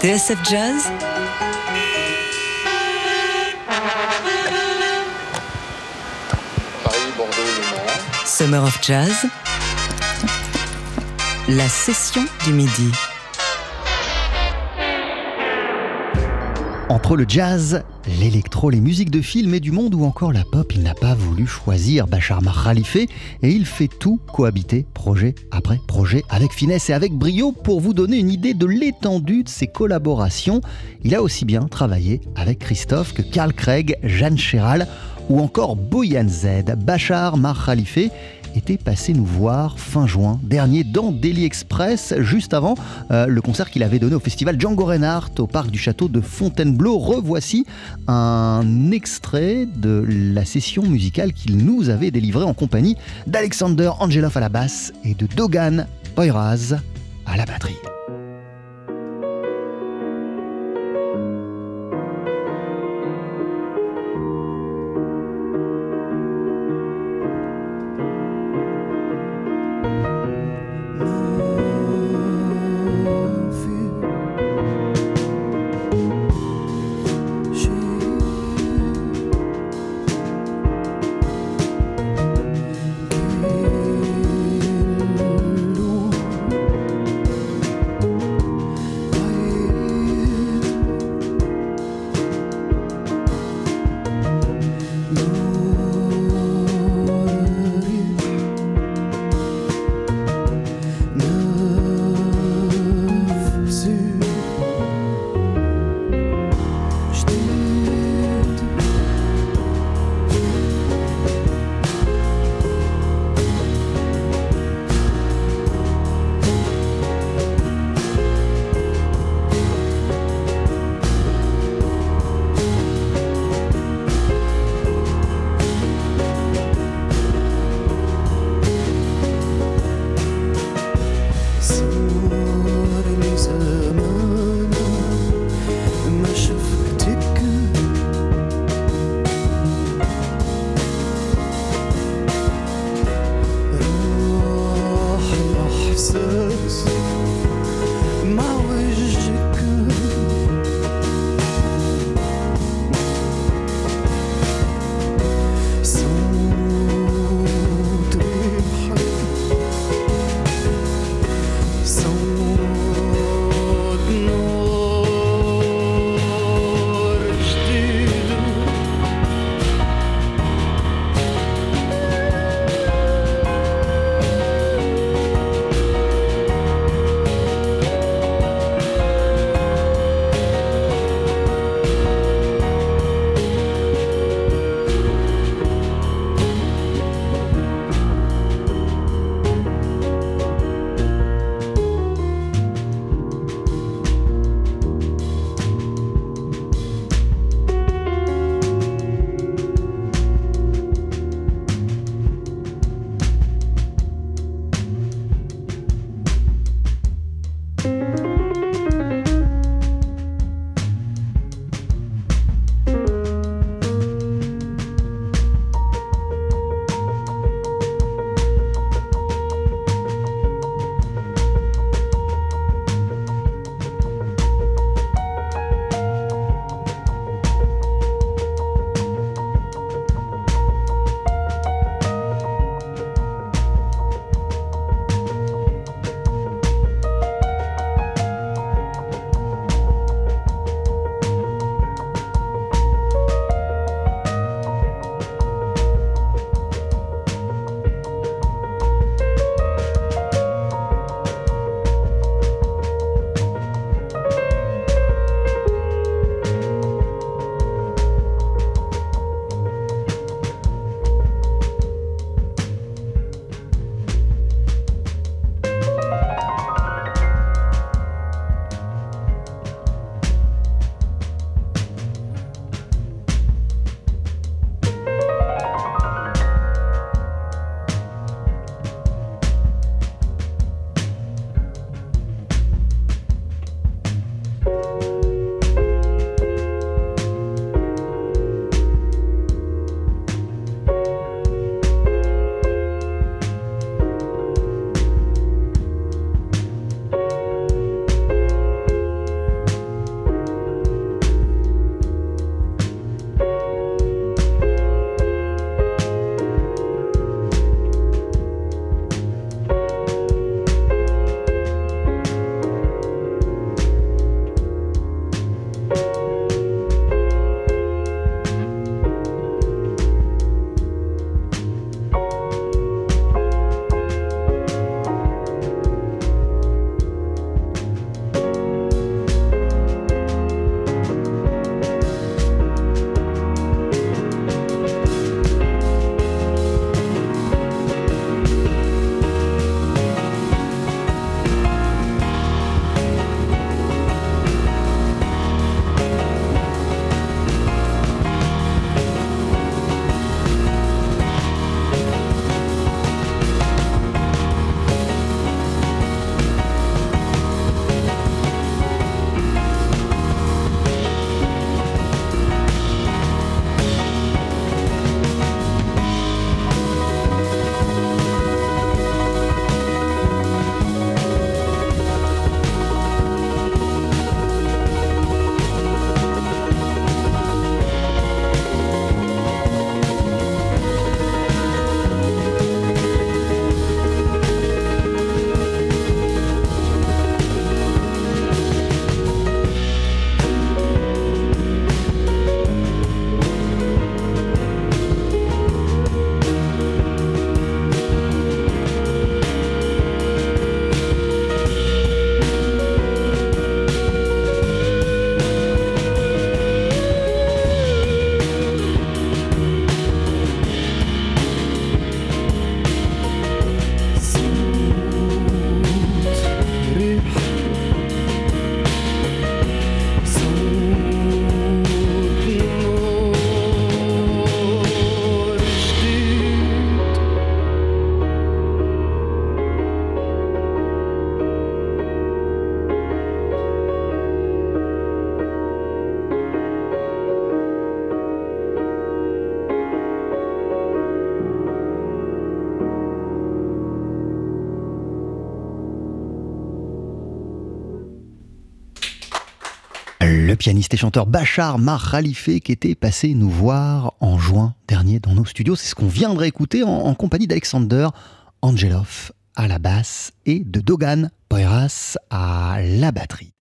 TSF Jazz Paris, Bordeaux, Le Mans. Summer of Jazz La session du midi. Entre le jazz, l'électro, les musiques de film et du monde ou encore la pop, il n'a pas voulu choisir Bachar Khalife et il fait tout cohabiter projet après projet avec finesse et avec brio pour vous donner une idée de l'étendue de ses collaborations. Il a aussi bien travaillé avec Christophe que Carl Craig, Jeanne Chéral ou encore Boyan Z. Bachar Khalife était passé nous voir fin juin dernier dans Delhi Express, juste avant euh, le concert qu'il avait donné au festival Django Reinhardt au parc du château de Fontainebleau. Revoici un extrait de la session musicale qu'il nous avait délivrée en compagnie d'Alexander Angelov à la basse et de Dogan Poyraz à la batterie. Le pianiste et chanteur Bachar Mar Khalife qui était passé nous voir en juin dernier dans nos studios. C'est ce qu'on viendrait écouter en, en compagnie d'Alexander Angelov à la basse et de Dogan Poiras à la batterie.